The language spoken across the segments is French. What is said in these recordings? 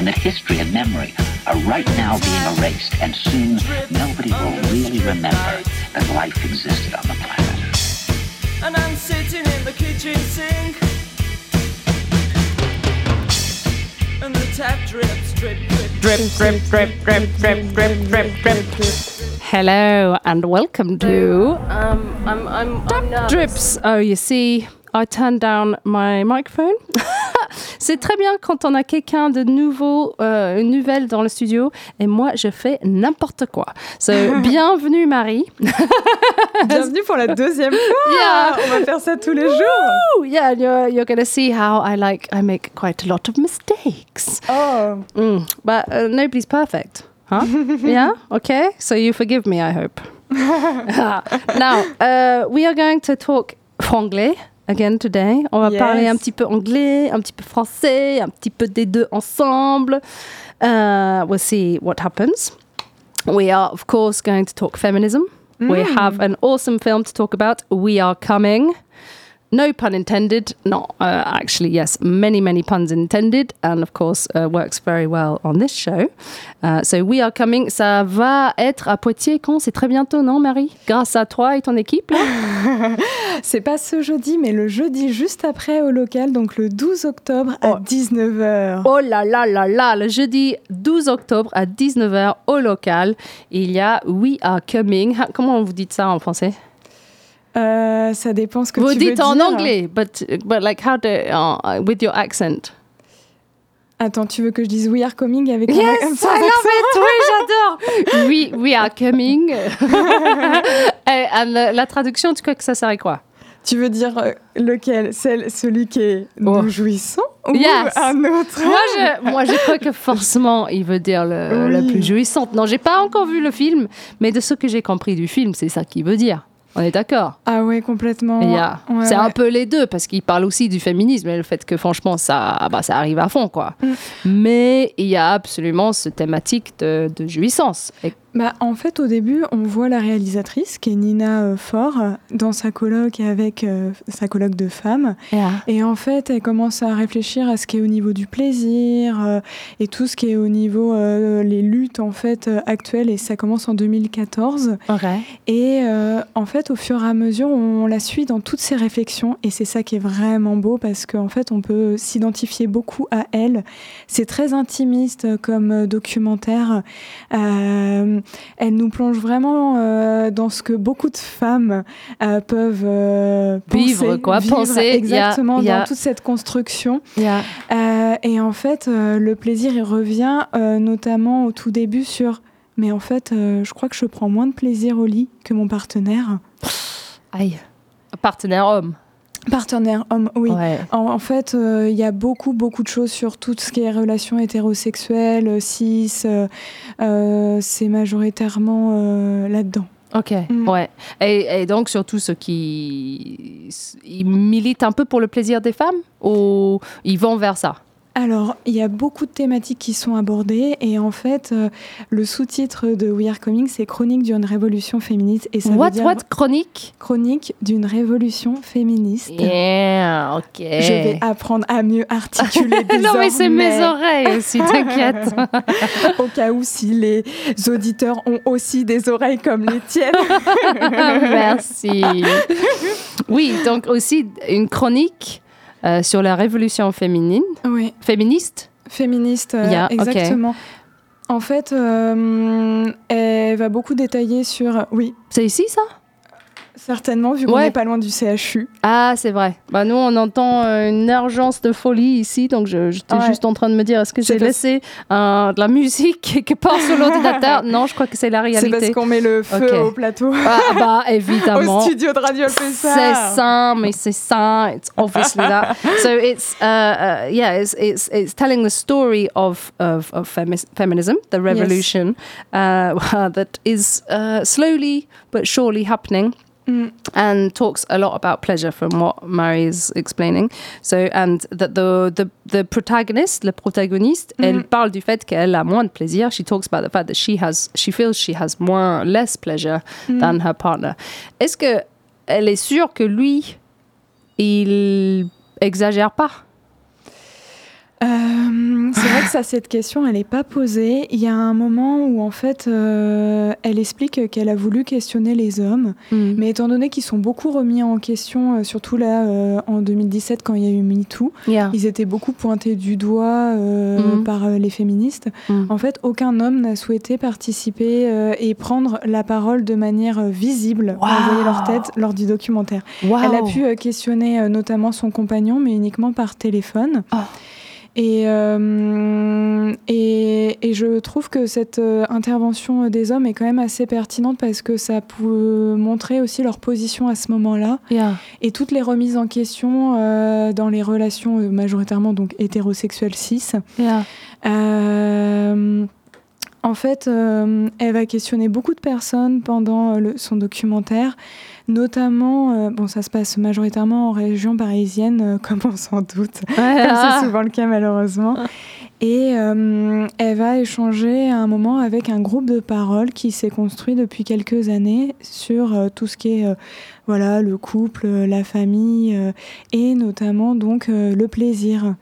and that history and memory are right now being erased, and soon nobody will really remember that life existed on the planet. And I'm sitting in the kitchen sink. And the tap drips, drip, drip, Drip, drip, drip, drip, drip, drip, drip, drip. Hello and welcome to Um, I'm, I'm, I'm nervous. Drips. Oh, you see, I turned down my microphone. C'est très bien quand on a quelqu'un de nouveau, euh, une nouvelle dans le studio, et moi je fais n'importe quoi. So, bienvenue Marie. Bienvenue pour la deuxième fois. Yeah. On va faire ça tous les jours. Yeah, you're, you're gonna see how I like, I make quite a lot of mistakes. Oh, Mm, but uh, nobody's perfect. Huh? yeah? Okay? So you forgive me, I hope. now, uh, we are going to talk franglais again today. On va Yes. parler un petit peu anglais, un petit peu français, un petit peu des deux ensemble. Uh, we'll see what happens. We are, of course, going to talk feminism. We have an awesome film to talk about. We Are Coming. No pun intended. Not uh, actually, yes, many, many puns intended, and of course, uh, works very well on this show. Uh, so, We Are Coming, ça va être à Poitiers quand? C'est très bientôt, non, Marie? Grâce à toi et ton équipe, c'est pas ce jeudi, mais le jeudi juste après au local, donc le 12 octobre à Oh. 19h. Oh là là là là, le jeudi 12 octobre à 19h au local, il y a We Are Coming. Comment vous dites ça en français? Euh, ça dépend ce que Vous tu dites veux en dire. anglais, but, but like how do, uh, with your accent? Attends, tu veux que je dise We are coming avec Yes, un- I sans love accent it. Oui, j'adore. We, we are coming. Et, la, la traduction, tu crois que ça serait quoi? Tu veux dire euh, lequel? Celle, Celui qui est Oh. nous jouissons Ou Yes. un autre? Moi je, moi, je crois que forcément, il veut dire le, Oui. la plus jouissante. Non, j'ai pas encore vu le film, mais de ce que j'ai compris du film, c'est ça qu'il veut dire. On est d'accord. Ah ouais, complètement. Ouais, c'est un peu les deux parce qu'il parle aussi du féminisme et le fait que franchement ça, bah, ça arrive à fond quoi. Mm. Mais il y a absolument ce thématique de, de jouissance. Et- Bah, en fait, au début, on voit la réalisatrice, qui est Nina euh, Faure, euh, dans sa colloque avec euh, sa colloque de femmes. Et en fait, elle commence à réfléchir à ce qui est au niveau du plaisir euh, et tout ce qui est au niveau euh, les luttes en fait actuelles. Et ça commence en 2014. Et euh, en fait, au fur et à mesure, on la suit dans toutes ses réflexions. Et c'est ça qui est vraiment beau parce qu'en fait, on peut s'identifier beaucoup à elle. C'est très intimiste comme documentaire. Euh, elle nous plonge vraiment euh, dans ce que beaucoup de femmes euh, peuvent euh, Vivre, penser, quoi, vivre penser. Exactement dans toute cette construction. Et en fait, le plaisir, il revient notamment au tout début sur. Mais en fait, je crois que je prends moins de plaisir au lit que mon partenaire. Aïe. Partenaire homme. Partenaire homme, oui. Ouais. En, en fait, euh, il y a beaucoup, beaucoup de choses sur tout ce qui est relations hétérosexuelles, cis. euh, euh, c'est majoritairement euh, là-dedans. Ok. Mm. Ouais. Et, et donc surtout ceux qui ils militent un peu pour le plaisir des femmes ou ils vont vers ça? Alors, il y a beaucoup de thématiques qui sont abordées et en fait, euh, le sous-titre de We Are Coming, c'est Chronique d'une révolution féministe et ça what veut dire what chronique? Chronique d'une révolution féministe. Yeah. Ok. Je vais apprendre à mieux articuler non mais c'est mes oreilles aussi. T'inquiète. Au cas où si les auditeurs ont aussi des oreilles comme les tiennes. Merci. Oui, donc aussi une chronique euh, sur la révolution féminine, oui, féministe? féministe, euh, Yeah, exactement. En fait, euh, elle va beaucoup détailler sur... Oui, C'est ici ça? Certainement, vu qu'on Ouais. n'est pas loin du CHU. Ah, c'est vrai. Bah, nous, on entend euh, une urgence de folie ici, donc je- j'étais Ouais. juste en train de me dire, est-ce que j'ai laissé euh, de la musique quelque part sur l'ordinateur Non, je crois que c'est la C'est parce réalité. qu'on met le feu au plateau. Ah, bah, évidemment. Au studio de Radio C'est ça, mais c'est ça. It's obviously that. So it's uh, uh, yeah, it's, it's it's telling the story of of, of femi- feminism, the revolution uh, that is uh, slowly but surely happening. Mm. And talks a lot about pleasure, from what Mary is explaining. So, and that the the the protagonist, le protagoniste, elle Mhm. parle du fait qu'elle a moins de plaisir. She talks about the fact that she has, she feels she has more, less pleasure Mm. than her partner. Est-ce que elle est sûre que lui, il exagère pas? Euh, c'est vrai que ça, cette question, elle n'est pas posée. Il y a un moment où, en fait, euh, elle explique qu'elle a voulu questionner les hommes, mais étant donné qu'ils sont beaucoup remis en question, euh, surtout là, en 2017, quand il y a eu MeToo, Yeah. ils étaient beaucoup pointés du doigt Mhm. par les féministes. Mm. En fait, aucun homme n'a souhaité participer et prendre la parole de manière visible, Wow. envoyer leur tête lors du documentaire. Elle a pu questionner notamment son compagnon, mais uniquement par téléphone. Oh. Et, euh, et, et je trouve que cette euh, intervention des hommes est quand même assez pertinente parce que ça peut montrer aussi leur position à ce moment-là Yeah. et toutes les remises en question euh, dans les relations euh, majoritairement donc hétérosexuelles cis. Yeah. Euh, en fait, euh, elle va questionner beaucoup de personnes pendant euh, le- son documentaire, notamment, euh, bon, ça se passe majoritairement en région parisienne, euh, comme on s'en doute, comme c'est souvent le cas malheureusement. Et euh, elle va échanger à un moment avec un groupe de parole qui s'est construit depuis quelques années sur euh, tout ce qui est euh, voilà le couple, la famille et notamment donc le plaisir.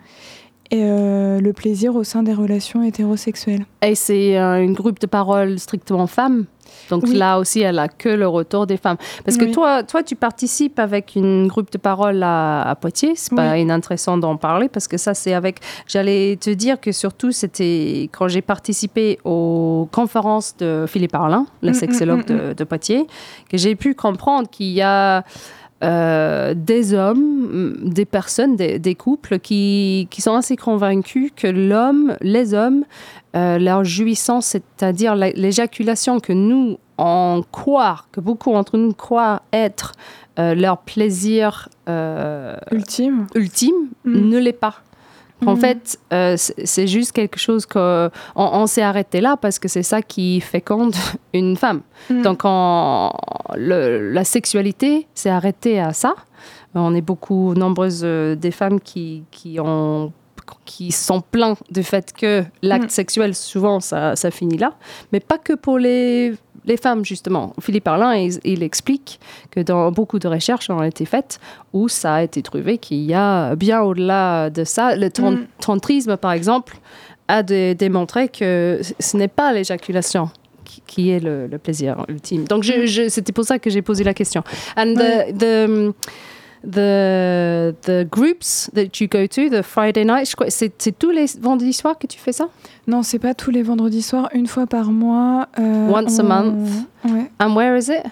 Et le plaisir au sein des relations hétérosexuelles. Et c'est une groupe de parole strictement femmes? Donc Oui. là aussi, elle a que le retour des femmes. Parce que Oui. toi, toi, tu participes avec une groupe de parole à, à Poitiers. C'est pas Oui. inintéressant d'en parler parce que ça, c'est avec. J'allais te dire que surtout, c'était quand j'ai participé aux conférences de Philippe Arlin, le Mm, sexologue mm, mm, de, de Poitiers, que j'ai pu comprendre qu'il y a euh, des hommes, mm, des personnes, des, des couples qui, qui sont assez convaincus que l'homme, les hommes, euh, leur jouissance, c'est-à-dire la- l'éjaculation que nous, on croit, que beaucoup d'entre nous croient être euh, leur plaisir Ultime. ultime, Mm. ne l'est pas. En fait, euh, c'est juste quelque chose qu'on on, s'est arrêté là parce que c'est ça qui féconde une femme. Donc, en, la sexualité s'est arrêtée à ça. On est beaucoup nombreuses euh, des femmes qui, qui ont qui sont pleins du fait que l'acte mm. sexuel, souvent, ça, ça, finit là. Mais pas que pour les, les femmes, justement. Philippe Arlin, il, explique que dans beaucoup de recherches ont été faites où ça a été trouvé qu'il y a bien au-delà de ça. Le mm. tantrisme, par exemple, a démontré que ce n'est pas l'éjaculation qui est le, plaisir ultime. Donc, mm. c'était pour ça que j'ai posé la question. And the, the the groups that you go to, the Friday night, c'est tous les vendredis soirs que tu fais ça? Non, c'est pas tous les vendredis soirs, une fois par mois. Euh, Once a month. Ouais. And where is it?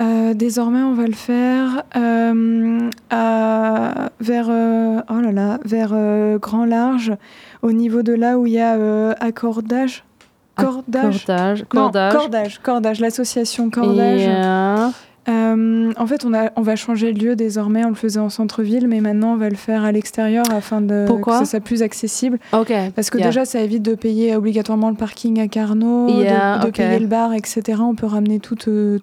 Euh, désormais, on va le faire euh, à, vers, oh là là, vers Grand Large, au niveau de là où il y a accordage. Cordage? Cordage. cordage. Cordage. L'association Cordage. Euh, en fait, on, a, on va changer de lieu désormais. On le faisait en centre-ville, mais maintenant on va le faire à l'extérieur afin de Pourquoi que ça soit plus accessible. Ok. Parce que déjà, ça évite de payer obligatoirement le parking à Carnot, de, payer le bar, etc. On peut ramener tout, euh,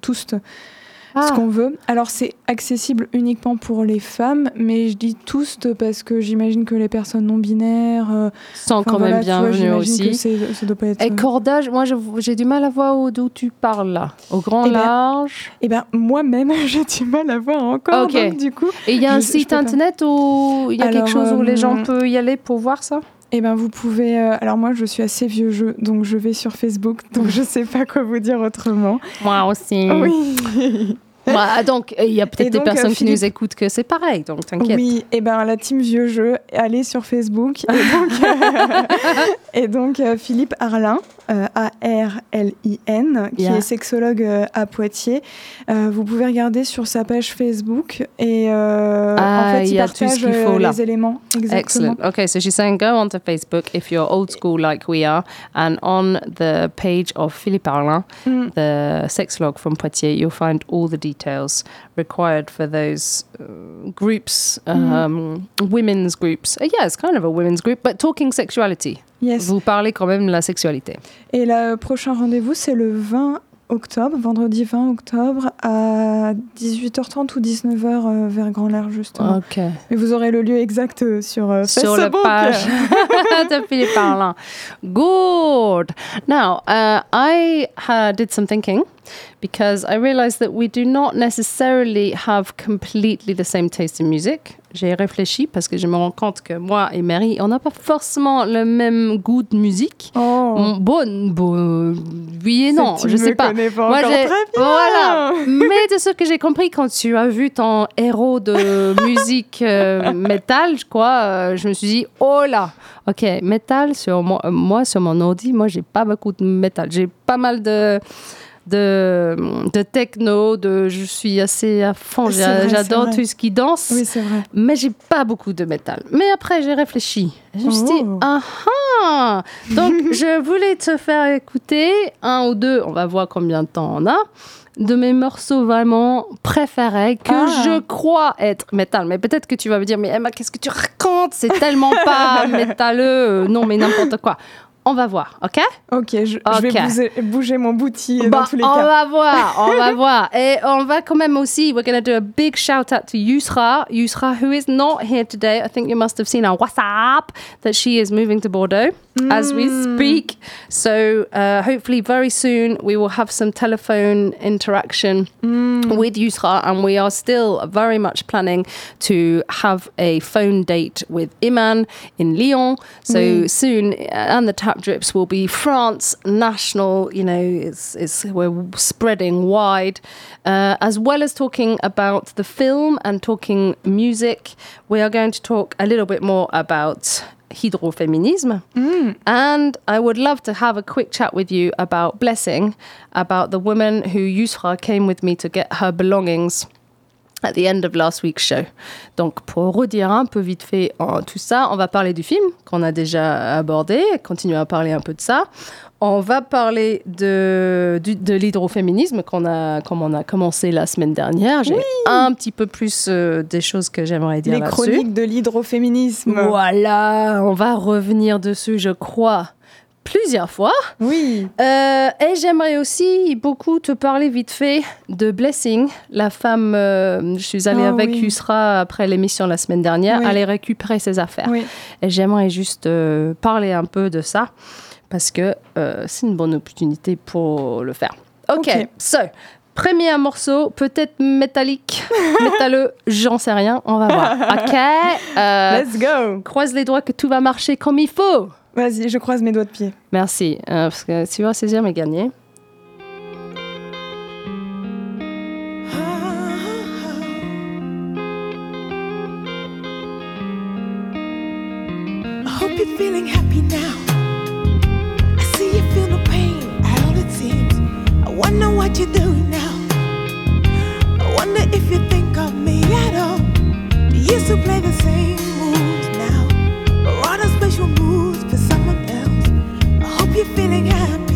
tous ce ah. qu'on veut. Alors c'est accessible uniquement pour les femmes, mais je dis tous parce que j'imagine que les personnes non binaires euh, sont quand même bienvenues aussi. Et cordage, moi j'ai du mal à voir d'où tu parles là. Au grand eh ben, large. Eh bien moi-même j'ai du mal à voir encore. Donc, du coup. Et il y a un site internet où il y a quelque chose où les gens euh, peuvent y aller pour voir ça? Eh ben, vous pouvez. Euh, alors moi, je suis assez vieux jeu, donc je vais sur Facebook, donc je sais pas quoi vous dire autrement. Moi aussi. Oui. Bah, donc, il y a peut-être des personnes qui nous écoutent que c'est pareil, donc t'inquiète. Oui, et ben la team Vieux Jeu, allez sur Facebook. Et donc, euh, Philippe Arlin, euh, A-R-L-I-N, qui est sexologue euh, à Poitiers. vous pouvez regarder sur sa page Facebook et ah, en fait, il, partage les éléments. Exactement. Excellent. Okay, so she's saying go onto Facebook if you're old school like we are, and on the page of Philippe Arlin, mm. the sexologue from Poitiers, you'll find all the details required for those uh, groups, mm. um, women's groups. Uh, yeah, it's kind of a women's group, but talking sexuality. Yes. Vous parlez quand même de la sexualité. Et le prochain rendez-vous, c'est le 20 octobre, vendredi 20 octobre, à 18h30 ou 19h euh, vers Grand Lair, justement. Ok. Et vous aurez le lieu exact euh, sur euh, Sur la page de Philippe Parlin. Good. Now, uh, I uh, did some thinking. because I realized that we do not necessarily have completely the same taste in music. J'ai réfléchi parce que je me rends compte que moi et Mary, on n'a pas forcément le même goût de musique. Oh. Bon, bon, oui et non, je sais pas. pas moi, bien. Voilà. Mais de ce que j'ai compris quand tu as vu ton héros de musique euh, métal, je crois, euh, je me suis dit, oh là, ok, métal sur moi, moi sur mon ordi, moi j'ai pas beaucoup de métal. J'ai pas mal de de, de techno, de je suis assez à fond, j'adore tout ce qui danse. Oui, c'est vrai. Mais j'ai pas beaucoup de métal. Mais après, j'ai réfléchi. Je me suis dit, oh. ah ah Donc, je voulais te faire écouter un ou deux, on va voir combien de temps on a, de mes morceaux vraiment préférés que ah. je crois être métal. Mais peut-être que tu vas me dire, mais Emma, qu'est-ce que tu racontes? C'est tellement pas métalleux. Non, mais n'importe quoi. On va voir, ok Ok, je, vais bouger, mon bouti dans bah, tous les on cas. On va voir, on va voir. Et on va quand même aussi, we're going to do a big shout out to Yusra. Yusra, who is not here today. I think you must have seen on WhatsApp that she is moving to Bordeaux mm. as we mm. speak. So uh, hopefully very soon we will have some telephone interaction mm. with Yusra. And we are still very much planning to have a phone date with Iman in Lyon. So mm. soon, and the tap drips will be France national. You know, it's, it's we're spreading wide, uh, as well as talking about the film and talking music. We are going to talk a little bit more about hydrofeminism. Mm. And I would love to have a quick chat with you about Blessing, about the woman who Yusra came with me to get her belongings at the end of last week's show. Donc, pour redire un peu vite fait en tout ça, on va parler du film qu'on a déjà abordé, continuer à parler un peu de ça. On va parler de, de l'hydroféminisme qu'on a, comme on a commencé la semaine dernière. J'ai un petit peu plus euh, des choses que j'aimerais dire Les chroniques de l'hydroféminisme. Voilà, on va revenir dessus, je crois, plusieurs fois. Oui. Euh, et j'aimerais aussi beaucoup te parler vite fait de Blessing, la femme. euh, je suis allée Ah avec oui. Yusra après l'émission la semaine dernière, Oui. aller récupérer ses affaires. Oui. Et j'aimerais juste euh, parler un peu de ça parce que euh, c'est une bonne opportunité pour le faire. Ok, Ok. so. Premier morceau, peut-être métallique, métalleux, j'en sais rien, on va voir. Ok, euh, Let's go. croise les doigts que tout va marcher comme il faut. Vas-y, je croise mes doigts de pied. Merci, euh, parce que tu vas saisir mes gagnés. I hope you're feeling feeling happy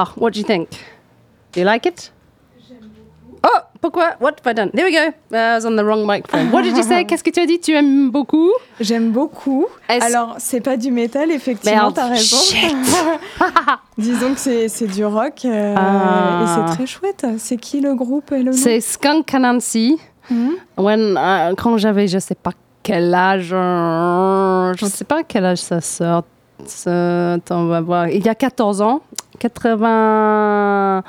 Alors, what do you think? Do you like it? Oh, pourquoi? What have I done? There we go. I was on the wrong microphone. What did you say? Qu'est-ce que tu as dit? Tu aimes beaucoup? J'aime beaucoup. Est-ce- Alors, c'est pas du métal, effectivement, Merde. t'as raison. Shit. Disons que c'est c'est du rock euh, Ah. et c'est très chouette. C'est qui le groupe, Elona C'est Skunk Anansi. Mhm. When, euh, quand j'avais, je sais pas quel âge, euh, je sais pas quel âge ça sort. Attends, on va voir. Il y a 14 ans. 80.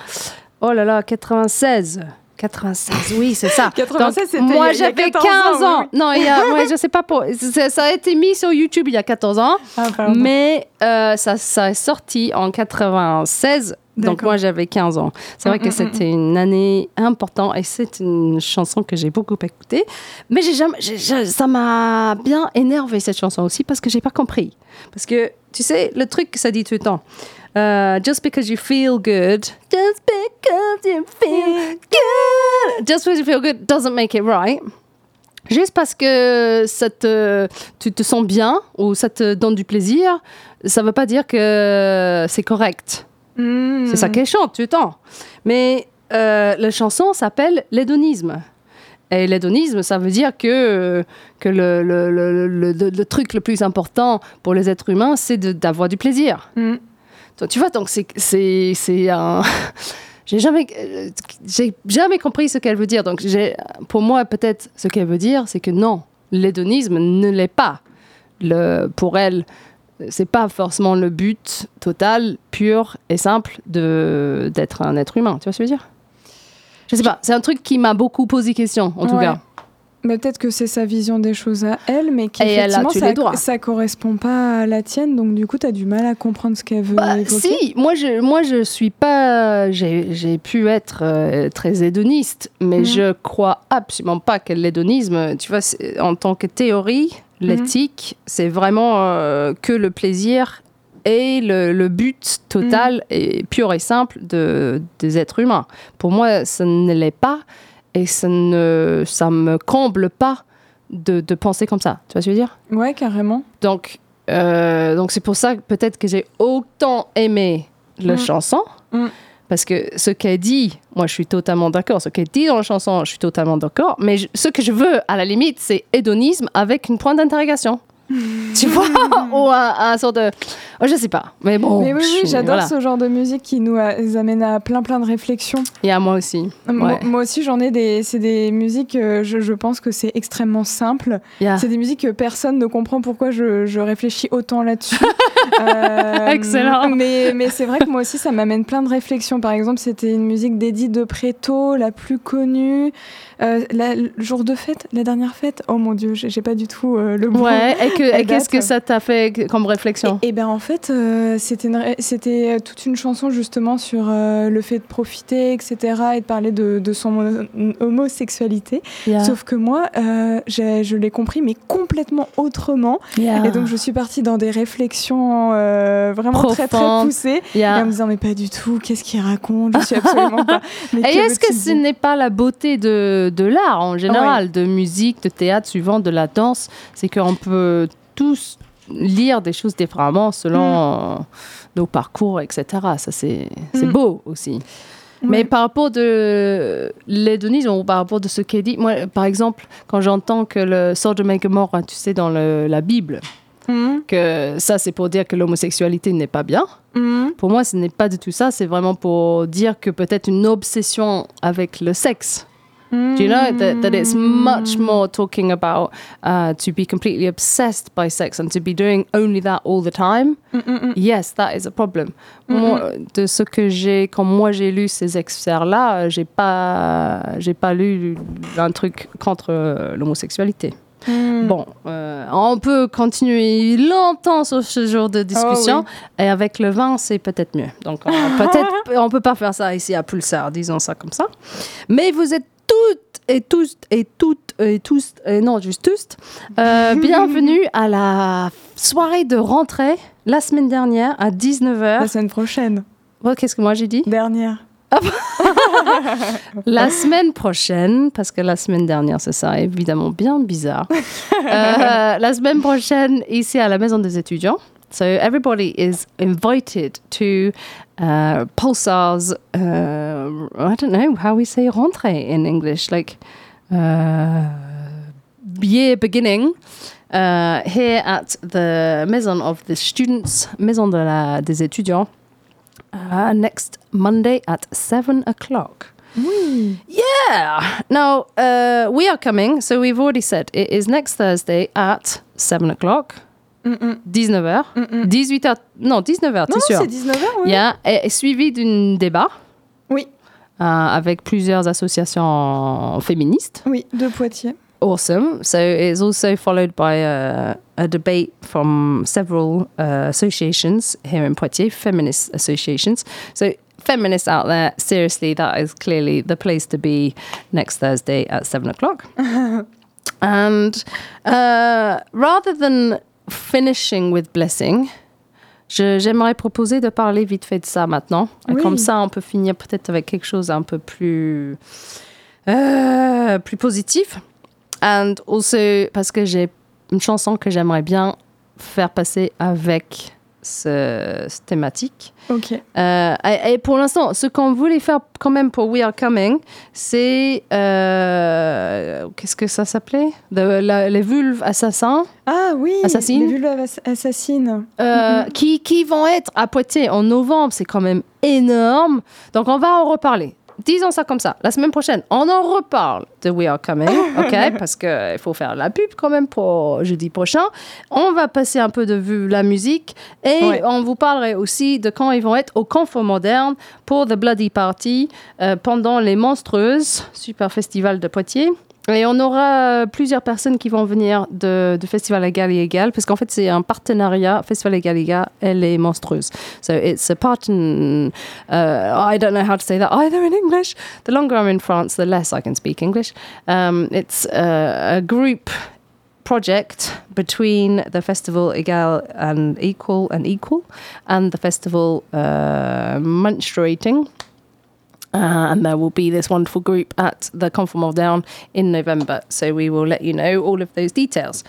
Oh là là, 96. 96, oui, c'est ça. 96, c'était Moi, j'avais 14 15 ans, ans. oui, oui. Non, il y a, ouais, je sais pas pour. Ça, a été mis sur YouTube il y a 14 ans, Ah, mais euh, ça, ça est sorti en 96. Donc moi j'avais 15 ans. C'est vrai Mm, que mm, c'était une année importante et c'est une chanson que j'ai beaucoup écoutée. Mais j'ai jamais, ça m'a bien énervé cette chanson aussi parce que j'ai pas compris. Parce que tu sais le truc que ça dit tout le temps. Just because you feel good, just because you feel good, just because you feel good doesn't make it right. Juste parce que ça te, tu te sens bien ou ça te donne du plaisir, ça veut pas dire que c'est correct. Mm. C'est ça qu'elle chante le temps. Mais euh, la chanson s'appelle l'hédonisme. Et l'hédonisme, ça veut dire que, que le, le, le, le- truc le plus important pour les êtres humains, c'est d'avoir du plaisir. Mm. Tu vois, donc c'est un. J'ai jamais, euh, j'ai jamais compris ce qu'elle veut dire. Donc, pour moi, peut-être, ce qu'elle veut dire, c'est que non, l'hédonisme ne l'est pas. Le, pour elle, c'est pas forcément le but total, pur et simple de d'être un être humain. Tu vois ce que je veux dire? Je sais pas. C'est un truc qui m'a beaucoup posé question, en tout cas. Mais peut-être que c'est sa vision des choses à elle, mais qu'effectivement, ça, ça correspond pas à la tienne, donc du coup, tu as du mal à comprendre ce qu'elle veut Bah, évoquer. si, moi je, moi je suis pas. J'ai pu être euh, très hédoniste, mais Mhm. je crois absolument pas que l'hédonisme, tu vois, en tant que théorie, Mhm. l'éthique, c'est vraiment euh, que le plaisir et le, le but total Mhm. et pur et simple de, des êtres humains. Pour moi, ça ne l'est pas et ça ne ça me comble pas de, de penser comme ça. Tu vois ce que je veux dire? Ouais, carrément. donc, euh, donc c'est pour ça que peut-être que j'ai autant aimé la Mm. chanson. Mm. Parce que ce qu'elle dit, moi je suis totalement d'accord. Ce qu'elle dit dans la chanson, je suis totalement d'accord. Mais je- ce que je veux, à la limite, c'est hédonisme avec une point d'interrogation. Tu vois Ou un, un sort de. Oh, je sais pas. Mais bon. mais oui, oui, j'adore voilà. ce genre de musique qui nous a- nous amène à plein plein de réflexions. Et à moi aussi. Moi, Ouais. moi aussi, j'en ai des. C'est des musiques, euh, je, je pense que c'est extrêmement simple. Yeah. C'est des musiques que personne ne comprend pourquoi je, je réfléchis autant là-dessus. Euh, Excellent. Mais, mais c'est vrai que moi aussi, ça m'amène plein de réflexions. Par exemple, c'était une musique d'Eddie de Préto, la plus connue. Euh, la- le jour de fête, la dernière fête. Oh mon Dieu, j'ai pas du tout euh, le bon. Ouais, et que- qu'est-ce que ça t'a fait comme réflexion Et, ben en fait, euh, c'était une c'était toute une chanson justement sur euh, le fait de profiter, etc., et de parler de, de son homo- homosexualité. Yeah. Sauf que moi, euh, j'ai- je l'ai compris, mais complètement autrement. Yeah. Et donc, je suis partie dans des réflexions euh, vraiment très, très poussées. Yeah. Et en me disant, mais pas du tout, qu'est-ce qu'il raconte? Je suis absolument pas. Mais Et est-ce que ce n'est pas la beauté de, de l'art en général, de musique, de théâtre, suivant de la danse? C'est qu'on peut tous lire des choses différemment selon Mm. nos parcours, etc. Ça, c'est Mm. beau aussi. Mais par rapport de l'hédonisme ou par rapport de ce qu'elle dit, moi, par exemple, quand j'entends que le sort de Gomorrah, tu sais, dans le- la Bible, Mhm. que ça, c'est pour dire que l'homosexualité n'est pas bien. Pour moi, ce n'est pas du tout ça. C'est vraiment pour dire que peut-être une obsession avec le sexe. Do you know that, that it's much more talking about uh, to be completely obsessed by sex and to be doing only that all the time? Yes, that is a problem. Moi, de ce que j'ai, quand moi j'ai lu ces excerts-là, j'ai pas, j'ai pas lu un truc contre euh, l'homosexualité. Mhm. Bon, euh, on peut continuer longtemps sur ce genre de discussion. Et avec le vin, c'est peut-être mieux. Donc, on, peut-être, on peut pas faire ça ici à Pulsar, disons ça comme ça. Mais vous êtes toutes et tous et toutes et tous, et non, juste tous, euh, bienvenue à la soirée de rentrée la semaine dernière à 19h. La semaine prochaine, Qu'est-ce que moi j'ai dit? Dernière. La semaine prochaine, parce que la semaine dernière, c'est ça, évidemment bien bizarre. Euh, la semaine prochaine, ici à la Maison des étudiants. So everybody is invited to uh, Pulsar's, uh, I don't know how we say rentrée in English, like uh, year beginning. Uh, here at the Maison of the Students, Maison de la, des étudiants, uh, next Monday at 7 o'clock. Yeah. Now uh, we are coming. So we've already said it is next Thursday at seven o'clock. Mm-mm. 19h. Mm-mm. 18h. Non, 19h, Non, t'es sûr? c'est 19h, oui. Yeah. Et, et suivi d'un débat. Oui. avec plusieurs associations féministes. Oui, de Poitiers. Awesome. So it's also followed by a, a debate from several uh, associations here in Poitiers, feminist associations. So feminists out there, seriously, that is clearly the place to be next Thursday at seven o'clock. and uh, rather than finishing with blessing, j'aimerais proposer de parler vite fait de ça maintenant. Oui. Comme ça, on peut finir peut-être avec quelque chose un peu plus, euh, plus positif. And also, parce que j'ai une chanson que j'aimerais bien faire passer avec ce, cette thématique. Ok. Euh, et, et, pour l'instant, ce qu'on voulait faire quand même pour We Are Coming, c'est. Euh, Qu'est-ce que ça s'appelait? Les vulves assassins. Ah oui Assassines. Les vulves assassines. Euh, mm -hmm. qui, qui vont être à Poitiers en novembre. C'est quand même énorme. Donc on va en reparler disons ça comme ça. La semaine prochaine, on en reparle de We Are Coming, ok? Parce qu'il faut faire la pub quand même pour jeudi prochain. On va passer un peu de vue la musique et ouais. on vous parlerait aussi de quand ils vont être au Confort Moderne pour The Bloody Party euh, pendant les Monstrueuses, super festival de Poitiers. Et on aura plusieurs personnes qui vont venir de, du Festival Égal et Égal, parce qu'en fait, c'est un partenariat, Festival Égal et Égal, elle est monstrueuse. So it's a partner, uh, I don't know how to say that either in English. The longer I'm in France, the less I can speak English. Um, it's a, a group project between the festival Egal and Equal and Equal and the festival uh, Menstruating. Uh, and there will be this wonderful group at the Conformal Down in November. So we will let you know all of those details.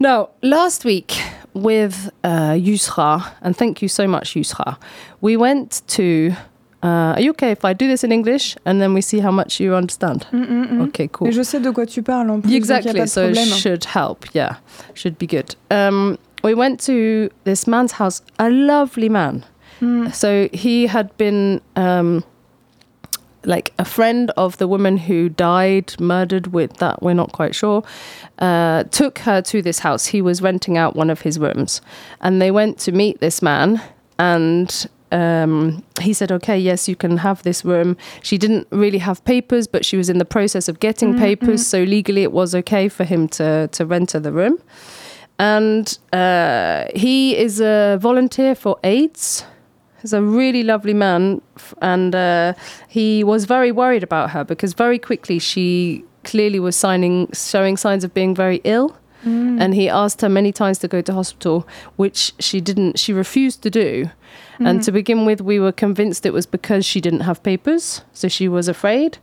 Now, last week with uh, Yusra, and thank you so much, Yusra, we went to. Uh, are you okay if I do this in English and then we see how much you understand? Mm -mm -mm. Okay, cool. Mais je sais de quoi tu parles en plus. Exactly, so it should help. Yeah, should be good. Um, we went to this man's house, a lovely man. So he had been. Um, like a friend of the woman who died, murdered with that, we're not quite sure, uh, took her to this house. He was renting out one of his rooms. And they went to meet this man. And um, he said, okay, yes, you can have this room. She didn't really have papers, but she was in the process of getting mm-hmm. papers. So legally, it was okay for him to, to rent her the room. And uh, he is a volunteer for AIDS. He's a really lovely man, and uh, he was very worried about her because very quickly she clearly was signing, showing signs of being very ill. Mm. And he asked her many times to go to hospital, which she didn't. She refused to do. Mm. And to begin with, we were convinced it was because she didn't have papers, so she was afraid.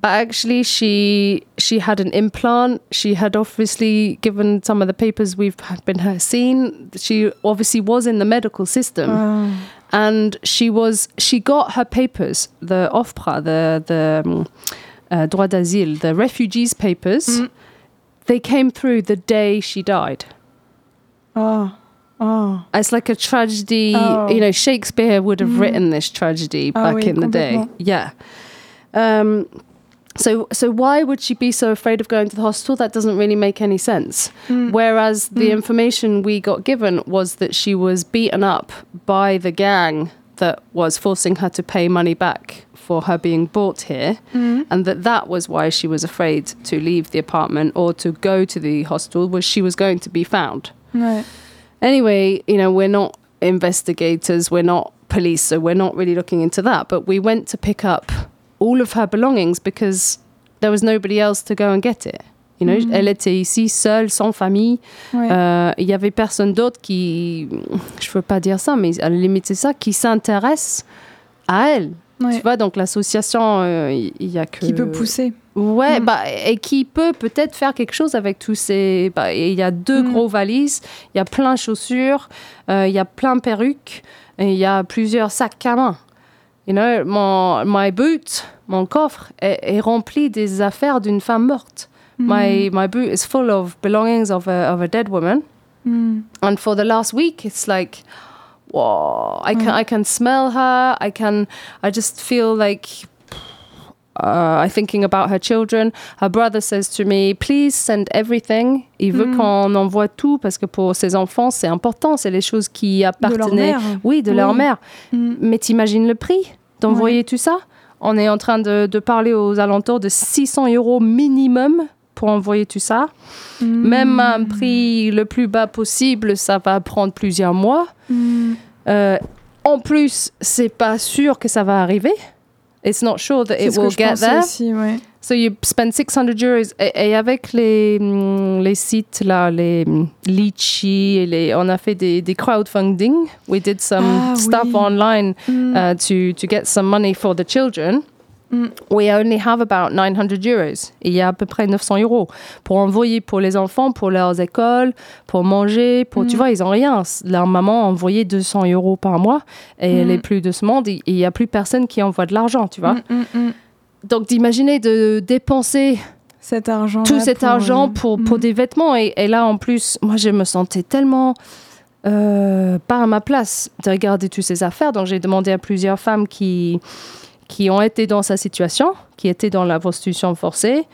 But actually, she she had an implant. She had obviously given some of the papers we've been her seen. She obviously was in the medical system. Oh and she was she got her papers the OFPRA the the um, uh, droit d'asile the refugees papers mm. they came through the day she died oh oh it's like a tragedy oh. you know Shakespeare would have mm. written this tragedy oh, back oui, in the day yeah um, so, so why would she be so afraid of going to the hospital? That doesn't really make any sense. Mm. Whereas the Mm. information we got given was that she was beaten up by the gang that was forcing her to pay money back for her being brought here, Mm. and that that was why she was afraid to leave the apartment or to go to the hospital, where she was going to be found. Ouais. Anyway, you know, we're not investigators, we're not police, so we're not really looking into that. But we went to pick up all of her belongings because there was nobody else to go and get it. You know, Mhm. elle était ici seule, sans famille. Ouais. Euh, Il y avait personne d'autre qui, je veux pas dire ça, mais à la limite c'est ça, qui s'intéresse à elle. Ouais. Tu vois, donc l'association, euh, il il y a que Qui peut pousser. Ouais, Mm. bah, et qui peut peut-être faire quelque chose avec tous ces. bah, Il y a deux Mm. gros valises, il y a plein de chaussures, euh, il y a plein de perruques, il y a plusieurs sacs à main. You know, mon my boot, mon coffre est, est rempli des affaires d'une femme morte. My my boot is full of belongings of a of a dead woman. Mm. And for the last week, it's like, whoa! I can I can smell her. I can. I just feel like. Uh, I'm thinking about her children. Her brother says to me, "Please send everything." Il veut Mm. qu'on envoie tout parce que pour ses enfants, c'est important. C'est les choses qui appartenaient. mère. Oui, de leur Oui. mère. Mm. Mais t'imagines le prix? D'envoyer tout ça on est en train de, de parler aux alentours de 600 euros minimum pour envoyer tout ça. Même un prix le plus bas possible, ça va prendre plusieurs mois. Euh, en plus, c'est pas sûr que ça va arriver. It's not sure that it will get there. aussi, ouais. So you spend 600 euros et, et avec les, hum, les sites là, les hum, Litchi, et les, on a fait des, des crowdfunding. We did some Ah, stuff oui. online Mm. uh, to, to get some money for the children. Mm. We only have about 900 euros. Il y a à peu près 900 euros pour envoyer pour les enfants, pour leurs écoles, pour manger. Pour, Tu Mm. vois, ils ont rien. Leur maman a envoyé 200 euros par mois et elle Mm. est plus de ce monde. Il n'y a plus personne qui envoie de l'argent, tu vois. Mm. Donc d'imaginer de dépenser Cet argent. tout cet argent pour, pour des vêtements. Et, et là, en plus, moi, je me sentais tellement euh, pas à ma place de regarder toutes ces affaires. Donc, j'ai demandé à plusieurs femmes qui, qui ont été dans sa situation, qui étaient dans la prostitution forcée,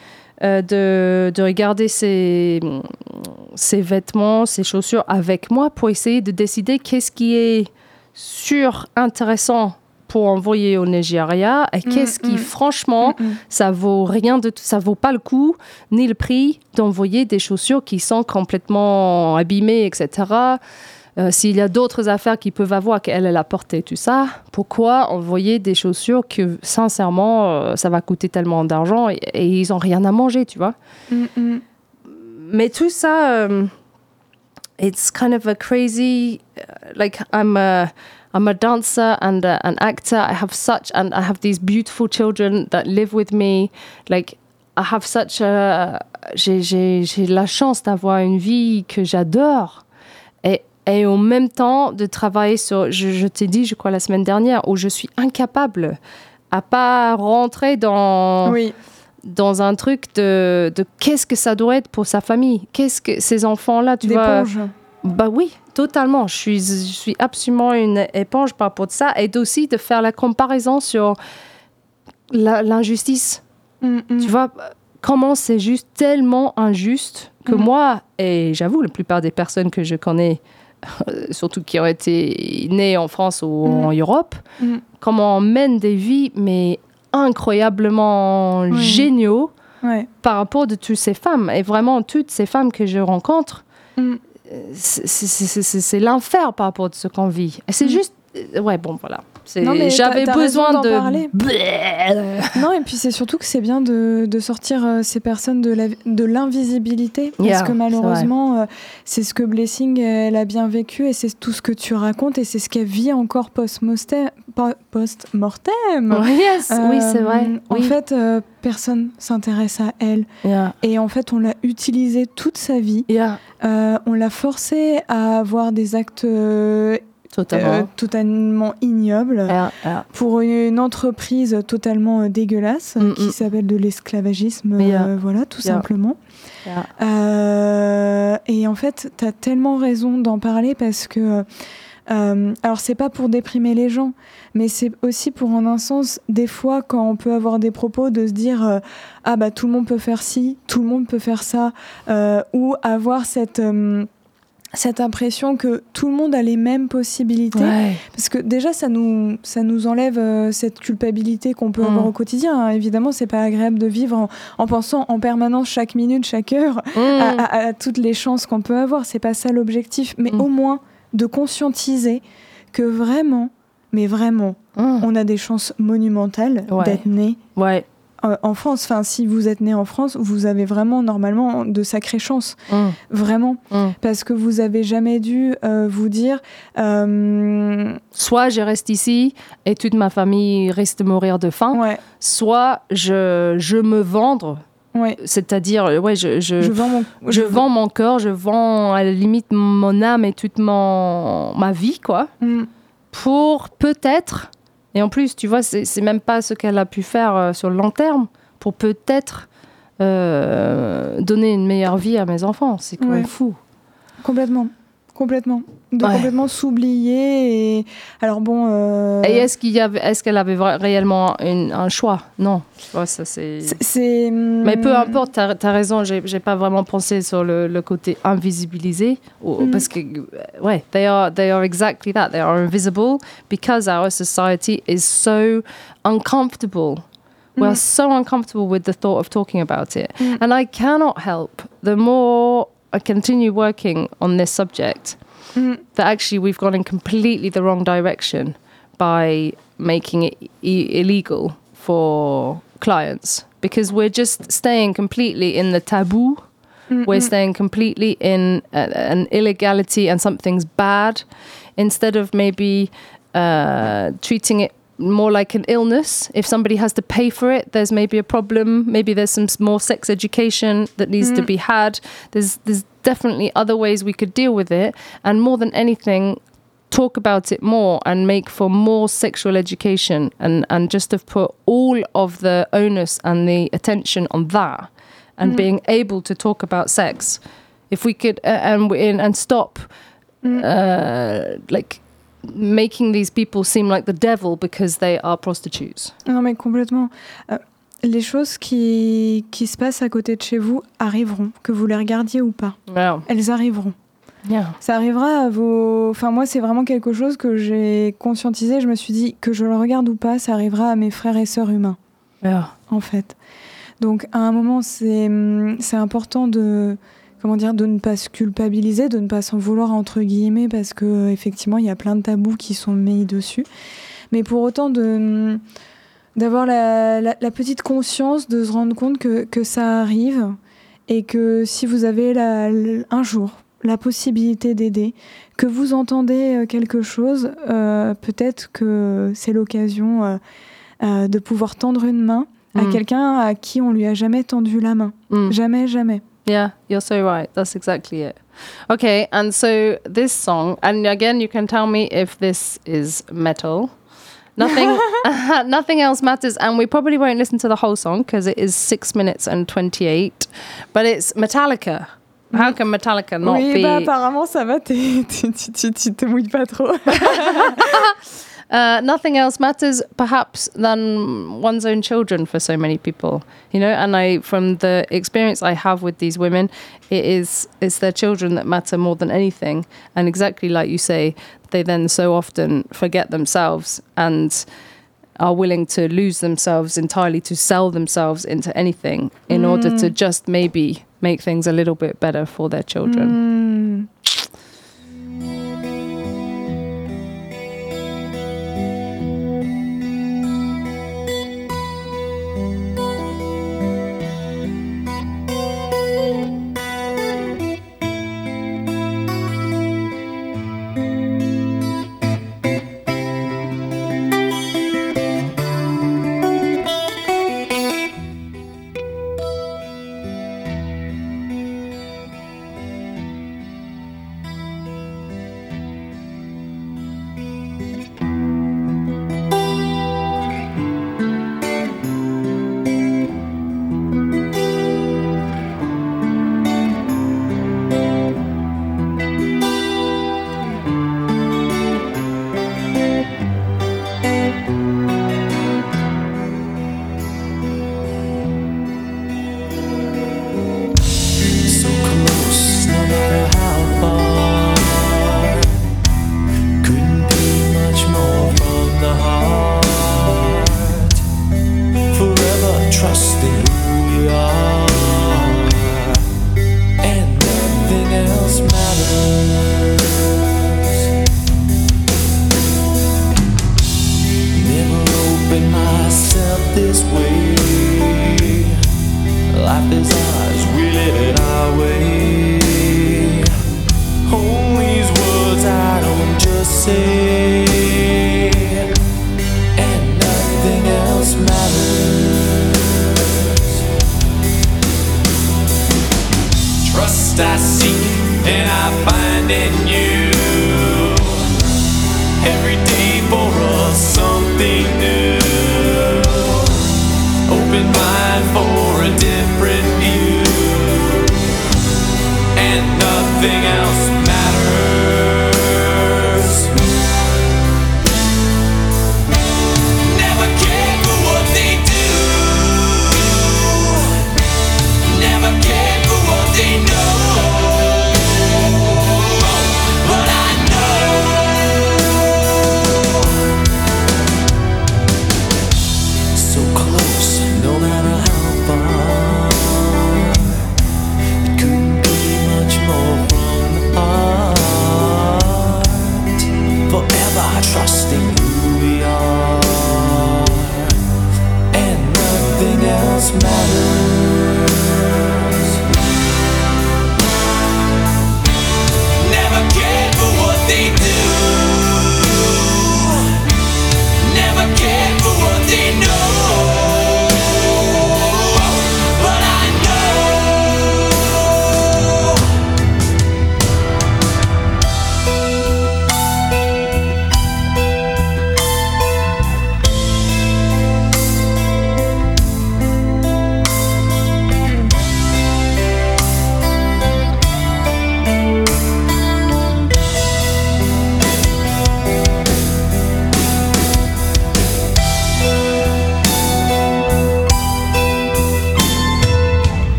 euh, de, de regarder ces, ces vêtements, ces chaussures avec moi pour essayer de décider qu'est-ce qui est sur intéressant pour envoyer au Nigeria et qu'est-ce qui, mm. franchement, Mm, mm. ça vaut rien de ça vaut pas le coup ni le prix d'envoyer des chaussures qui sont complètement abîmées, etc. Euh, S'il y a d'autres affaires qui peuvent avoir qu'elle elle a porté tout ça, pourquoi envoyer des chaussures que sincèrement euh, ça va coûter tellement d'argent et, ils ont rien à manger, tu vois? Mm, mm. Mais tout ça, euh, it's kind of a crazy. uh, like I'm a, I'm a dancer and a, an actor. I have such, and I have these beautiful children that live with me. Like I have such a. J'ai la chance d'avoir une vie que j'adore. Et, en même temps de travailler sur. Je, je t'ai dit, je crois, la semaine dernière, où je suis incapable à pas rentrer dans Oui. dans un truc de, de qu'est-ce que ça doit être pour sa famille? Qu'est-ce que ces enfants-là, tu vois? D'éponge. Bah oui, totalement. Je suis, je suis absolument une éponge par rapport à ça. Et aussi de faire la comparaison sur la- l'injustice. Mm, mm. Tu vois, comment c'est juste tellement injuste que Mhm. moi, et j'avoue, la plupart des personnes que je connais, surtout qui ont été nées en France ou en Europe, Mhm. comment on mène des vies, mais incroyablement Oui. géniaux Ouais. par rapport de toutes ces femmes. Et vraiment, toutes ces femmes que je rencontre, Mm. c'est- l'enfer par rapport à ce qu'on vit. C'est Mm. juste... euh, Ouais, bon, voilà. J'avais besoin de... parler. Non, et puis c'est surtout que c'est bien de, de sortir euh, ces personnes de la- de l'invisibilité. Parce Yeah, que c'est malheureusement, euh, c'est ce que Blessing, elle a bien vécu et c'est tout ce que tu racontes et c'est ce qu'elle vit encore post-mortem. post-mortem. Yes, oui, c'est Euh, vrai. En Oui. fait, personne s'intéresse à elle. Yeah. Et en fait, on l'a utilisée toute sa vie. Yeah. On l'a forcée à avoir des actes Totalement. euh, totalement ignobles Yeah, yeah. pour une entreprise totalement euh, dégueulasse Mm, qui mm. s'appelle de l'esclavagisme, Yeah. euh, voilà, tout Yeah. simplement. Yeah. Euh, et en fait, tu as tellement raison d'en parler parce que. euh, alors, c'est pas pour déprimer les gens, mais c'est aussi pour, en un sens, des fois, quand on peut avoir des propos, de se dire euh, Ah, bah, tout le monde peut faire ci, tout le monde peut faire ça, euh, ou avoir cette. Cette impression que tout le monde a les mêmes possibilités. Ouais. Parce que déjà, ça nous, ça nous enlève euh, cette culpabilité qu'on peut Mm. avoir au quotidien. hein. Évidemment, c'est pas agréable de vivre en, en pensant en permanence, chaque minute, chaque heure, Mm. à, à- à toutes les chances qu'on peut avoir. C'est pas ça l'objectif. Mais Mm. au moins, de conscientiser que vraiment, mais vraiment, on a des chances monumentales Ouais. d'être né Ouais. Euh, en France. Enfin, si vous êtes né en France, vous avez vraiment, normalement, de sacrées chances. Mm. Vraiment. Mm. Parce que vous avez jamais dû euh, vous dire. euh, Soit je reste ici et toute ma famille risque de mourir de faim, ouais, soit je, je me vendre, ouais. c'est-à-dire, ouais, je, je, Je vends mon, je vends mon corps, je vends à la limite mon âme et toute mon, ma vie, quoi, Mm. pour peut-être, et en plus, tu vois, c'est même pas ce qu'elle a pu faire euh, sur le long terme, pour peut-être euh, donner une meilleure vie à mes enfants. C'est quand même fou. Complètement. Complètement. De complètement s'oublier. Et... Alors bon. Euh, et est-ce qu'il y avait, est-ce qu'elle avait réellement un choix? Non. ça c'est. c'est Mais peu hmm. importe. T'as as raison. J'ai, j'ai pas vraiment pensé sur le, le côté invisibilisé, hmm. parce que ouais, they are they are exactly that. They are invisible because our society is so uncomfortable. We're hmm. so uncomfortable with the thought of talking about it. And I cannot help the more I continue working on this subject, mm. that actually we've gone in completely the wrong direction by making it e- illegal for clients because we're just staying completely in the taboo. Mm-mm. We're staying completely in an illegality and something's bad instead of maybe uh, treating it more like an illness. If somebody has to pay for it, there's maybe a problem. Maybe there's some more sex education that needs mm. to be had. There's there's definitely other ways we could deal with it, and more than anything, talk about it more and make for more sexual education and and just to put all of the onus and the attention on that and mm. being able to talk about sex. If we could uh, and and stop. Mm. Uh, like making these people seem like the devil because they are prostitutes. Non mais complètement. Euh, les choses qui, qui se passent à côté de chez vous arriveront, que vous les regardiez ou pas. Elles arriveront. Ça arrivera à vos. Enfin, moi, c'est vraiment quelque chose que j'ai conscientisé. Je me suis dit que je le regarde ou pas, ça arrivera à mes frères et sœurs humains. En fait. Donc, à un moment, c'est important de comment dire, de ne pas se culpabiliser, de ne pas s'en vouloir entre guillemets, parce que effectivement, il y a plein de tabous qui sont mis dessus. Mais pour autant, de d'avoir la, la, petite conscience de se rendre compte que, que ça arrive et que si vous avez la, un jour la possibilité d'aider, que vous entendez euh, quelque chose, euh, peut-être que c'est l'occasion euh, de pouvoir tendre une main à mm. quelqu'un à qui on lui a jamais tendu la main. Mm. Jamais, jamais. Yeah, you're so right. That's exactly it. Okay, and so this song, and again, you can tell me if this is metal. Nothing, nothing else matters, and we probably won't listen to the whole song because it is six minutes and twenty-eight. But it's Metallica. How can Metallica not oui, be? Bah, apparemment, ça va. Tu te mouilles pas trop. Uh, nothing else matters perhaps than one's own children for so many people you know and i from the experience i have with these women it is it's their children that matter more than anything and exactly like you say they then so often forget themselves and are willing to lose themselves entirely to sell themselves into anything in mm. order to just maybe make things a little bit better for their children mm.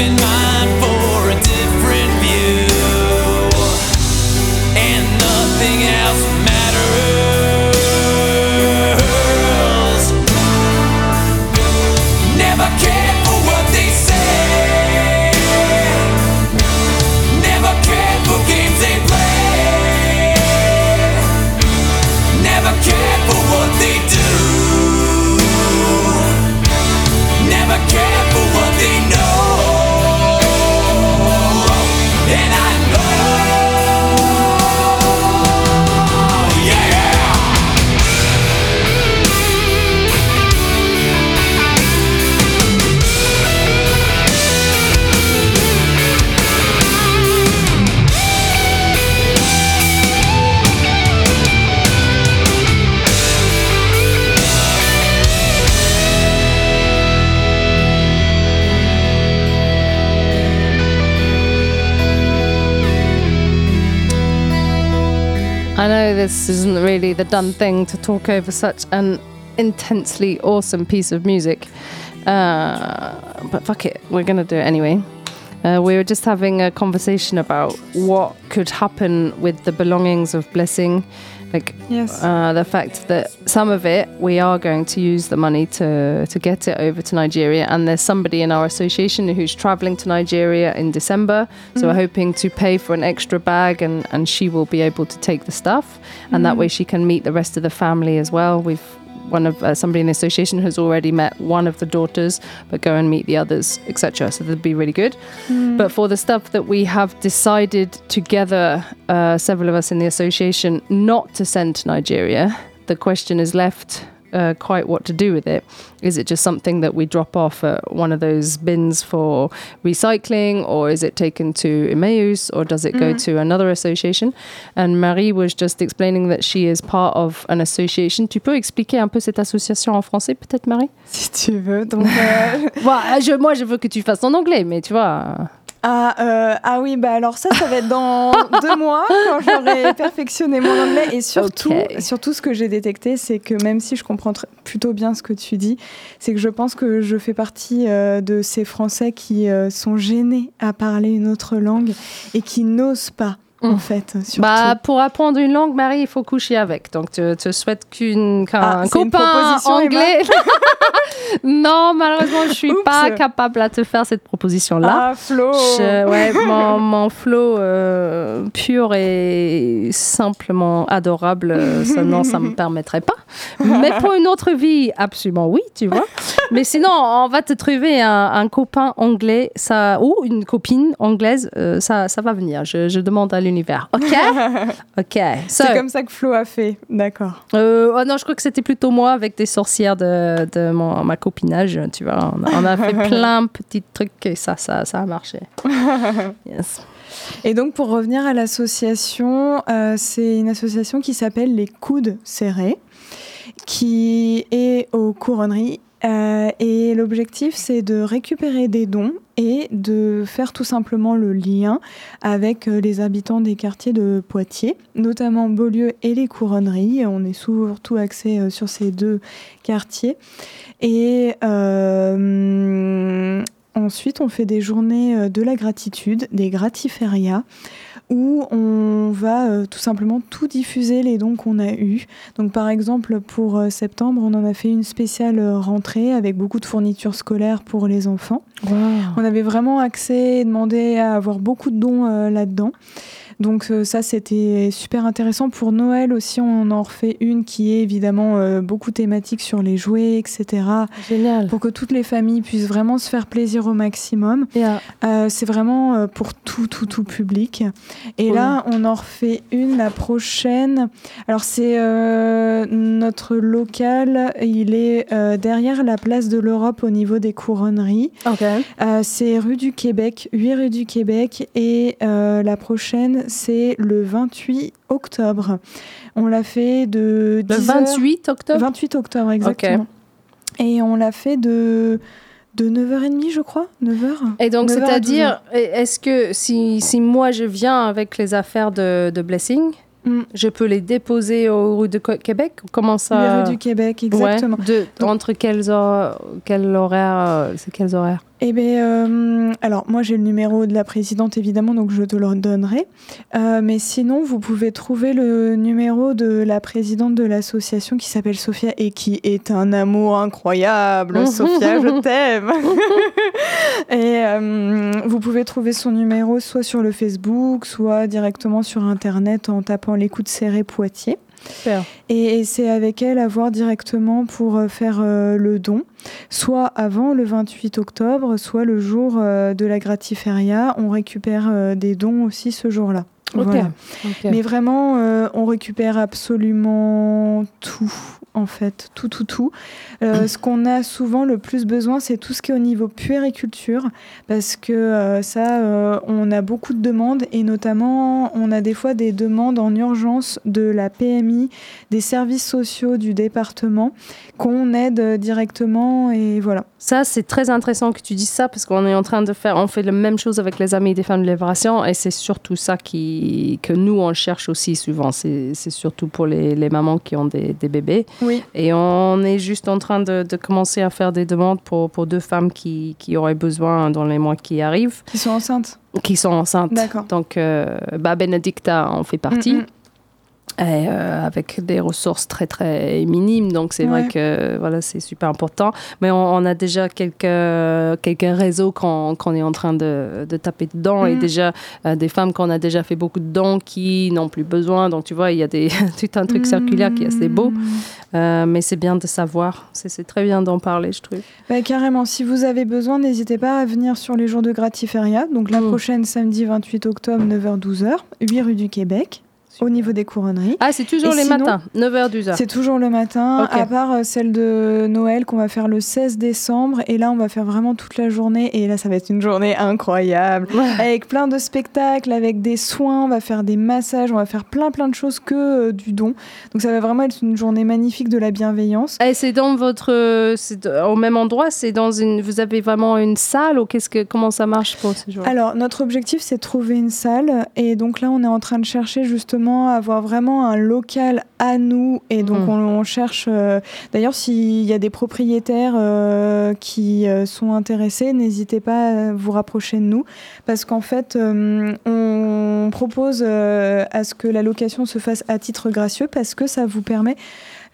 been mindful this isn't really the done thing to talk over such an intensely awesome piece of music. Uh, but fuck it, we're gonna do it anyway. Uh, we were just having a conversation about what could happen with the belongings of Blessing like yes. uh, the fact that some of it we are going to use the money to to get it over to Nigeria, and there's somebody in our association who's traveling to Nigeria in December, so mm. we're hoping to pay for an extra bag, and and she will be able to take the stuff, and mm. that way she can meet the rest of the family as well. We've one of uh, somebody in the association has already met one of the daughters, but go and meet the others, etc. So that'd be really good. Mm. But for the stuff that we have decided together, uh, several of us in the association, not to send to Nigeria, the question is left uh, quite what to do with it. Is it just something that we drop off at one of those bins for recycling, or is it taken to Emmaus, or does it go mm. to another association? And Marie was just explaining that she is part of an association. Tu peux expliquer un peu cette association en français, peut-être, Marie Si tu veux. Donc, euh... bon, je, moi, je veux que tu fasses en anglais, mais tu vois. Ah, euh, ah oui, bah alors ça, ça va être dans deux mois quand j'aurai perfectionné mon anglais. Et surtout, surtout ce que j'ai détecté, c'est que même si je comprends plutôt bien ce que tu dis, c'est que je pense que je fais partie euh, de ces Français qui euh, sont gênés à parler une autre langue et qui n'osent pas. En fait, surtout. Bah, pour apprendre une langue, Marie, il faut coucher avec. Donc, tu, te souhaites qu'un ah, copain anglais. non, malheureusement, je suis pas capable à te faire cette proposition-là. Ah, Flo ouais, mon, mon Flo euh, pur et simplement adorable, euh, ça, non, ça me permettrait pas. Mais pour une autre vie, absolument oui, tu vois. Mais sinon, on va te trouver un, copain anglais ça, ou une copine anglaise, euh, ça, ça va venir. Je, je demande à l'univers. OK? OK. C'est comme ça que Flo a fait, d'accord. oh non, je crois que c'était plutôt moi avec des sorcières de, de mon, ma copinage, tu vois. On, a fait plein de petits trucs et ça, ça, ça a marché. yes. Et donc, pour revenir à l'association, euh, c'est une association qui s'appelle Les Coudes Serrés, qui est aux couronneries euh, et l'objectif, c'est de récupérer des dons et de faire tout simplement le lien avec euh, les habitants des quartiers de Poitiers, notamment Beaulieu et les Couronneries. On est surtout axé euh, sur ces deux quartiers. Et ensuite, on fait des journées de la gratitude, des gratiférias où on va euh, tout simplement tout diffuser les dons qu'on a eus. Donc par exemple pour euh, septembre, on en a fait une spéciale euh, rentrée avec beaucoup de fournitures scolaires pour les enfants. On avait vraiment accès et demandé à avoir beaucoup de dons là-dedans. Donc euh, ça, c'était super intéressant. Pour Noël aussi, on en refait une qui est évidemment euh, beaucoup thématique sur les jouets, etc. Génial. Pour que toutes les familles puissent vraiment se faire plaisir au maximum. Euh, c'est vraiment pour tout, tout, tout public. Et là, on en refait une la prochaine. Alors c'est notre local, il est derrière la place de l'Europe au niveau des couronneries. c'est rue du Québec, 8 rue du Québec. Et la prochaine, c'est le 28 octobre. On l'a fait de. Le 28 octobre? 28 octobre, exactement. Et on l'a fait de de 9h30, je crois. 9h. Et donc, c'est-à-dire, est-ce que si, si, moi je viens avec les affaires de, de Blessing, mm. je peux les déposer aux rues de Québec Comment ça Les rues du Québec, exactement. De, entre quels, quels horaires euh, quels horaires? Eh bien, euh, alors moi j'ai le numéro de la présidente évidemment, donc je te le donnerai. Euh, mais sinon, vous pouvez trouver le numéro de la présidente de l'association qui s'appelle Sophia et qui est un amour incroyable. Sophia, je t'aime. et euh, vous pouvez trouver son numéro soit sur le Facebook, soit directement sur Internet en tapant l'écoute serrée Poitiers. Et, c'est avec elle à voir directement pour euh, faire euh, le don, soit avant le 28 octobre, soit le jour euh, de la gratiféria. On récupère des dons aussi ce jour-là. Mais vraiment, on récupère absolument tout en fait, tout, tout, tout. Euh, ce qu'on a souvent le plus besoin, c'est tout ce qui est au niveau puériculture, parce que euh, ça, euh, on a beaucoup de demandes, et notamment, on a des fois des demandes en urgence de la PMI, des services sociaux du département, qu'on aide directement, et voilà. Ça, c'est très intéressant que tu dises ça, parce qu'on est en train de faire, on fait la même chose avec les amis des femmes de libération, et c'est surtout ça qui, que nous, on cherche aussi souvent. C'est surtout pour les, mamans qui ont des bébés. Oui. Et on est juste en train de, de commencer à faire des demandes pour, pour deux femmes qui, qui, auraient besoin dans les mois qui arrivent. Qui sont enceintes Qui sont enceintes. D'accord. Donc, euh, bah, Benedicta en fait partie. Mm, mm. Euh, avec des ressources très très minimes. Donc c'est vrai que voilà c'est super important. Mais on, a déjà quelques quelques réseaux qu'on est en train de, de taper dedans. Et mm. déjà euh, des femmes qu'on a déjà fait beaucoup de dons qui n'ont plus besoin. Donc tu vois il y a des tout un truc circulaire qui est assez beau. Mm. euh, mais c'est bien de savoir. C'est très bien d'en parler je trouve. Bah, carrément. Si vous avez besoin n'hésitez pas à venir sur les jours de gratiféria donc la mm. prochaine samedi 28 octobre 9h 12h 8 rue du Québec au niveau des couronneries. Ah, c'est toujours les matins, 9h, 12h. C'est toujours le matin, à part euh, celle de Noël qu'on va faire le 16 décembre. Et là, on va faire vraiment toute la journée. Et là, ça va être une journée incroyable. Avec plein de spectacles, avec des soins, on va faire des massages, on va faire plein, plein de choses que euh, du don. Donc, ça va vraiment être une journée magnifique de la bienveillance. Et c'est dans votre. au même endroit C'est dans une. Vous avez vraiment une salle ou qu'est-ce que, comment ça marche pour ce jour Alors, notre objectif, c'est de trouver une salle. Et donc là, on est en train de chercher justement avoir vraiment un local à nous et donc hmm. on, cherche euh, d'ailleurs s'il y a des propriétaires euh, qui euh, sont intéressés n'hésitez pas à vous rapprocher de nous parce qu'en fait on propose à ce que la location se fasse à titre gracieux parce que ça vous permet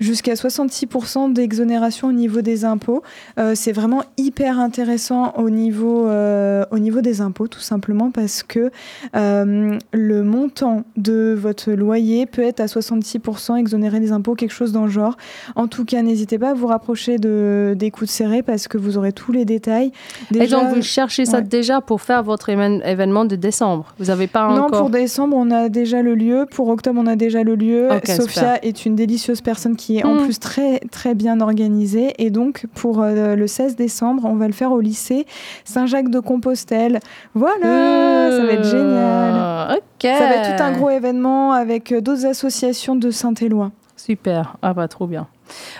jusqu'à 66% d'exonération au niveau des impôts. c'est vraiment hyper intéressant au niveau, au niveau des impôts, tout simplement parce que le montant de votre loyer peut être à 66% exonéré des impôts, quelque chose dans le genre. En tout cas, n'hésitez pas à vous rapprocher de, des coups de serré parce que vous aurez tous les détails. Et donc, vous cherchez ça déjà pour faire votre événement de décembre Vous n'avez pas encore Non, pour décembre, on a déjà le lieu. Pour octobre, on a déjà le lieu. Sophia est une délicieuse personne qui est en hmm. plus très, très bien organisée. Et donc, pour euh, le 16 décembre, on va le faire au lycée Saint-Jacques-de-Compostelle. Voilà, ça va être génial. Ça va être tout un gros événement avec euh, d'autres associations de Saint-Éloi. Super. Ah bah trop bien.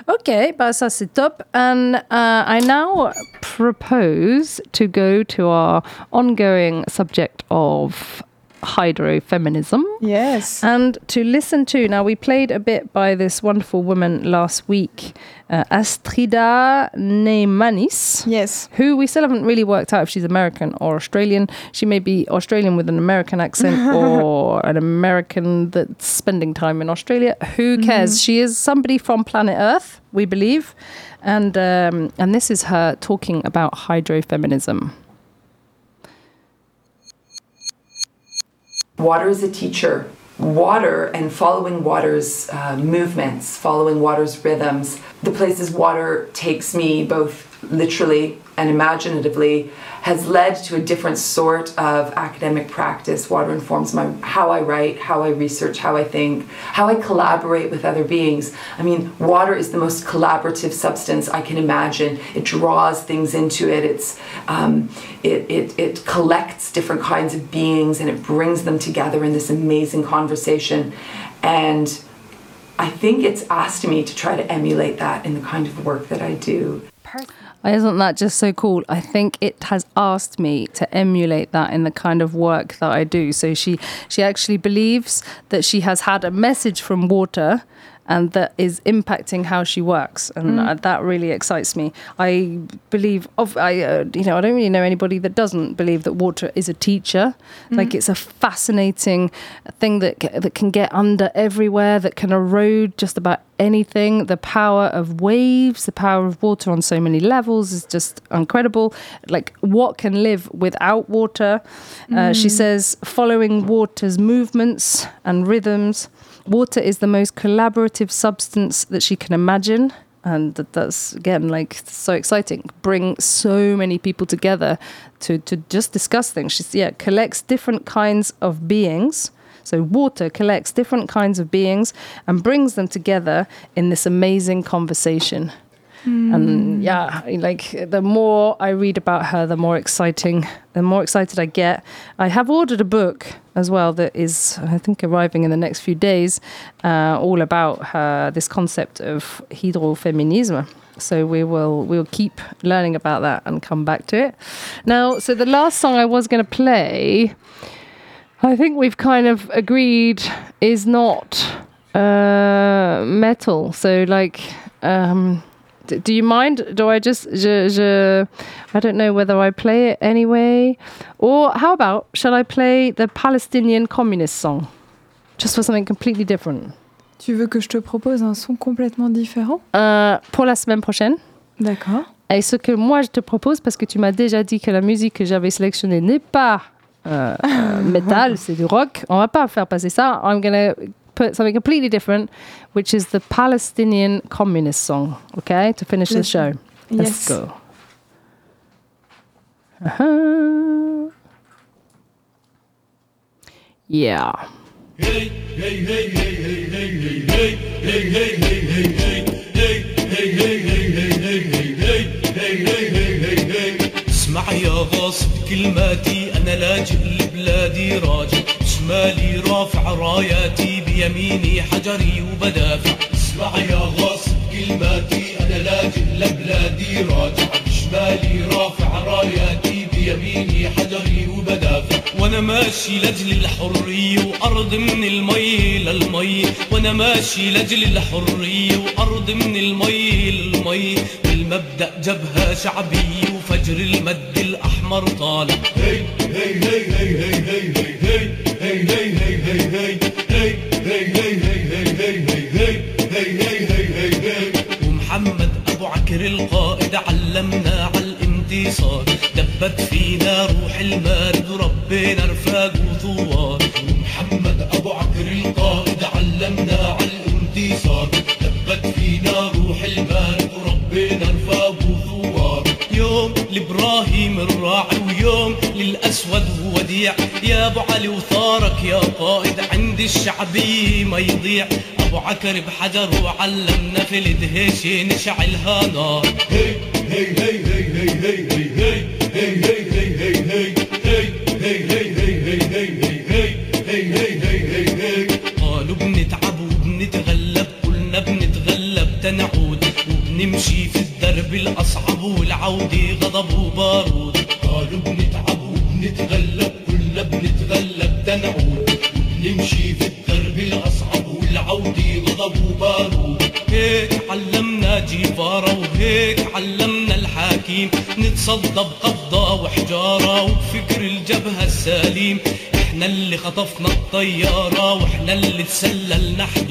Ok, bah ça c'est top. And uh, I now propose to go to our ongoing subject of hydrofeminism. Yes. And to listen to, now we played a bit by this wonderful woman last week, uh, Astrida Neymanis. Yes. Who we still haven't really worked out if she's American or Australian. She may be Australian with an American accent or an American that's spending time in Australia. Who mm-hmm. cares? Mm. She is somebody from planet Earth, we believe. And, um, and this is her talking about hydrofeminism. Water is a teacher. Water and following water's uh, movements, following water's rhythms, the places water takes me both literally and imaginatively has led to a different sort of academic practice. Water informs my how I write, how I research, how I think, how I collaborate with other beings. I mean, water is the most collaborative substance I can imagine. It draws things into it. It's um, it, it it collects different kinds of beings and it brings them together in this amazing conversation. And I think it's asked me to try to emulate that in the kind of work that I do. Isn't that just so cool? I think it has asked me to emulate that in the kind of work that I do. So she she actually believes that she has had a message from water and that is impacting how she works, and mm. that really excites me. I believe, of I uh, you know, I don't really know anybody that doesn't believe that water is a teacher. Mm. Like it's a fascinating thing that that can get under everywhere, that can erode just about anything. The power of waves, the power of water on so many levels is just incredible. Like, what can live without water? Mm. Uh, she mm. says, following water's movements and rhythms water is the most collaborative substance that she can imagine. And that's again like so exciting. Bring so many people together to to just discuss things. She's yeah collects different kinds of beings. So water collects different kinds of beings and brings them together in this amazing conversation Mm. And yeah, like the more I read about her, the more exciting, the more excited I get. I have ordered a book as well that is, I think, arriving in the next few days, uh, all about her, this concept of hydrofeminism. So we will we'll keep learning about that and come back to it. Now, so the last song I was going to play, I think we've kind of agreed is not uh, metal. So like. Um, do you mind? Do I just, je, je, I don't know whether I play it anyway. Or how about, shall I play the Palestinian communist song? Just for something completely different. Tu veux que je te propose un son complètement différent? Euh, Pour la semaine prochaine. D'accord. Et ce que moi je te propose, parce que tu m'as déjà dit que la musique que j'avais sélectionnée n'est pas euh, euh, métal, c'est du rock, on va pas faire passer ça. I'm gonna put something completely different, which is the Palestinian communist song, okay, to finish Let's, the show. Let's yes. go. Uh-huh. Yeah. Hey, hey, hey, hey, hey, hey, hey, hey, hey, hey, hey, hey, hey, hey, hey, hey, hey, hey, اسمع يا غاصب كلماتي انا لاجئ لبلادي راجع شمالي رافع راياتي بيميني حجري وبدافع اسمع يا غاصب كلماتي أنا لاجئ لبلادي راجع. شمالي رافع راياتي بيميني حجري وبدافع وأنا ماشي لأجل الحرية وأرض من المي للمي وأنا ماشي لأجل الحرية وأرض من المي للمي بالمبدأ جبهة شعبية وفجر المد الأحمر طالع هي هي هي هي هي. ابو عكر بحجر وعلمنا في الدهيش نشعلها نار هي هي هي هي هي هي هي هي هي هي قالوا بنتعب وبنتغلب قلنا بنتغلب تنعود وبنمشي في الدرب الأصعب والعودة غضب وبارود نتصدى بقبضة وحجارة وبفكر الجبهة السليم. إحنا اللي خطفنا الطيارة وإحنا اللي تسللنا حدود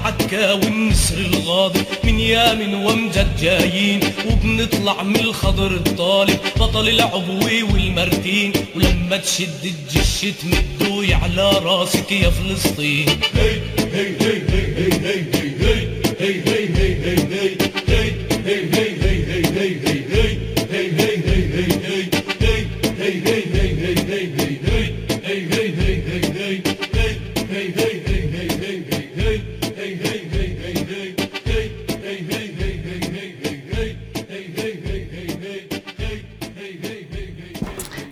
العكا والنسر الغاضب من يامن وامجد جايين وبنطلع من الخضر الطالب بطل العبوي والمرتين ولما تشد الجيش تمدوي على راسك يا فلسطين هي هي هي هي هي هي هي هي هي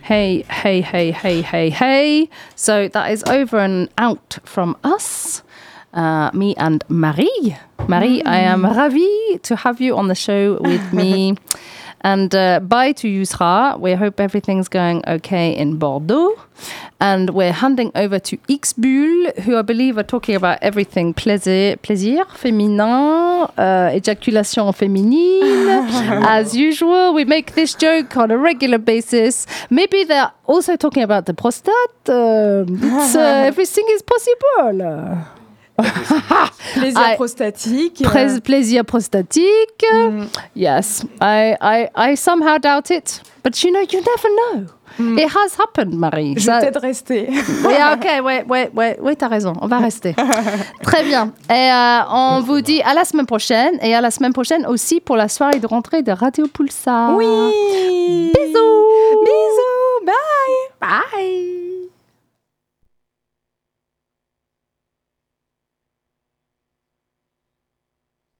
Hey, hey, hey, hey, hey, hey. So that is over and out from us, uh, me and Marie. Marie, I am ravi to have you on the show with me. and uh, bye to Yusra. We hope everything's going okay in Bordeaux. And we're handing over to Xbull, who I believe are talking about everything plaisir, plaisir féminin, uh, ejaculation féminine. As usual, we make this joke on a regular basis. Maybe they're also talking about the prostate. Um, uh, everything is possible. plaisir ah, prostatique. Euh. Plaisir prostatique. Mm. Yes, I, I, I somehow doubt it, but you know, you never know. Mm. It has happened, Marie. Je vais peut-être rester. yeah, ok, ouais, ouais, ouais, ouais, t'as raison. On va rester. Très bien. Et euh, on vous dit à la semaine prochaine et à la semaine prochaine aussi pour la soirée de rentrée de Radio Pulsar. Oui. Bisous. Bisous. Bye. Bye.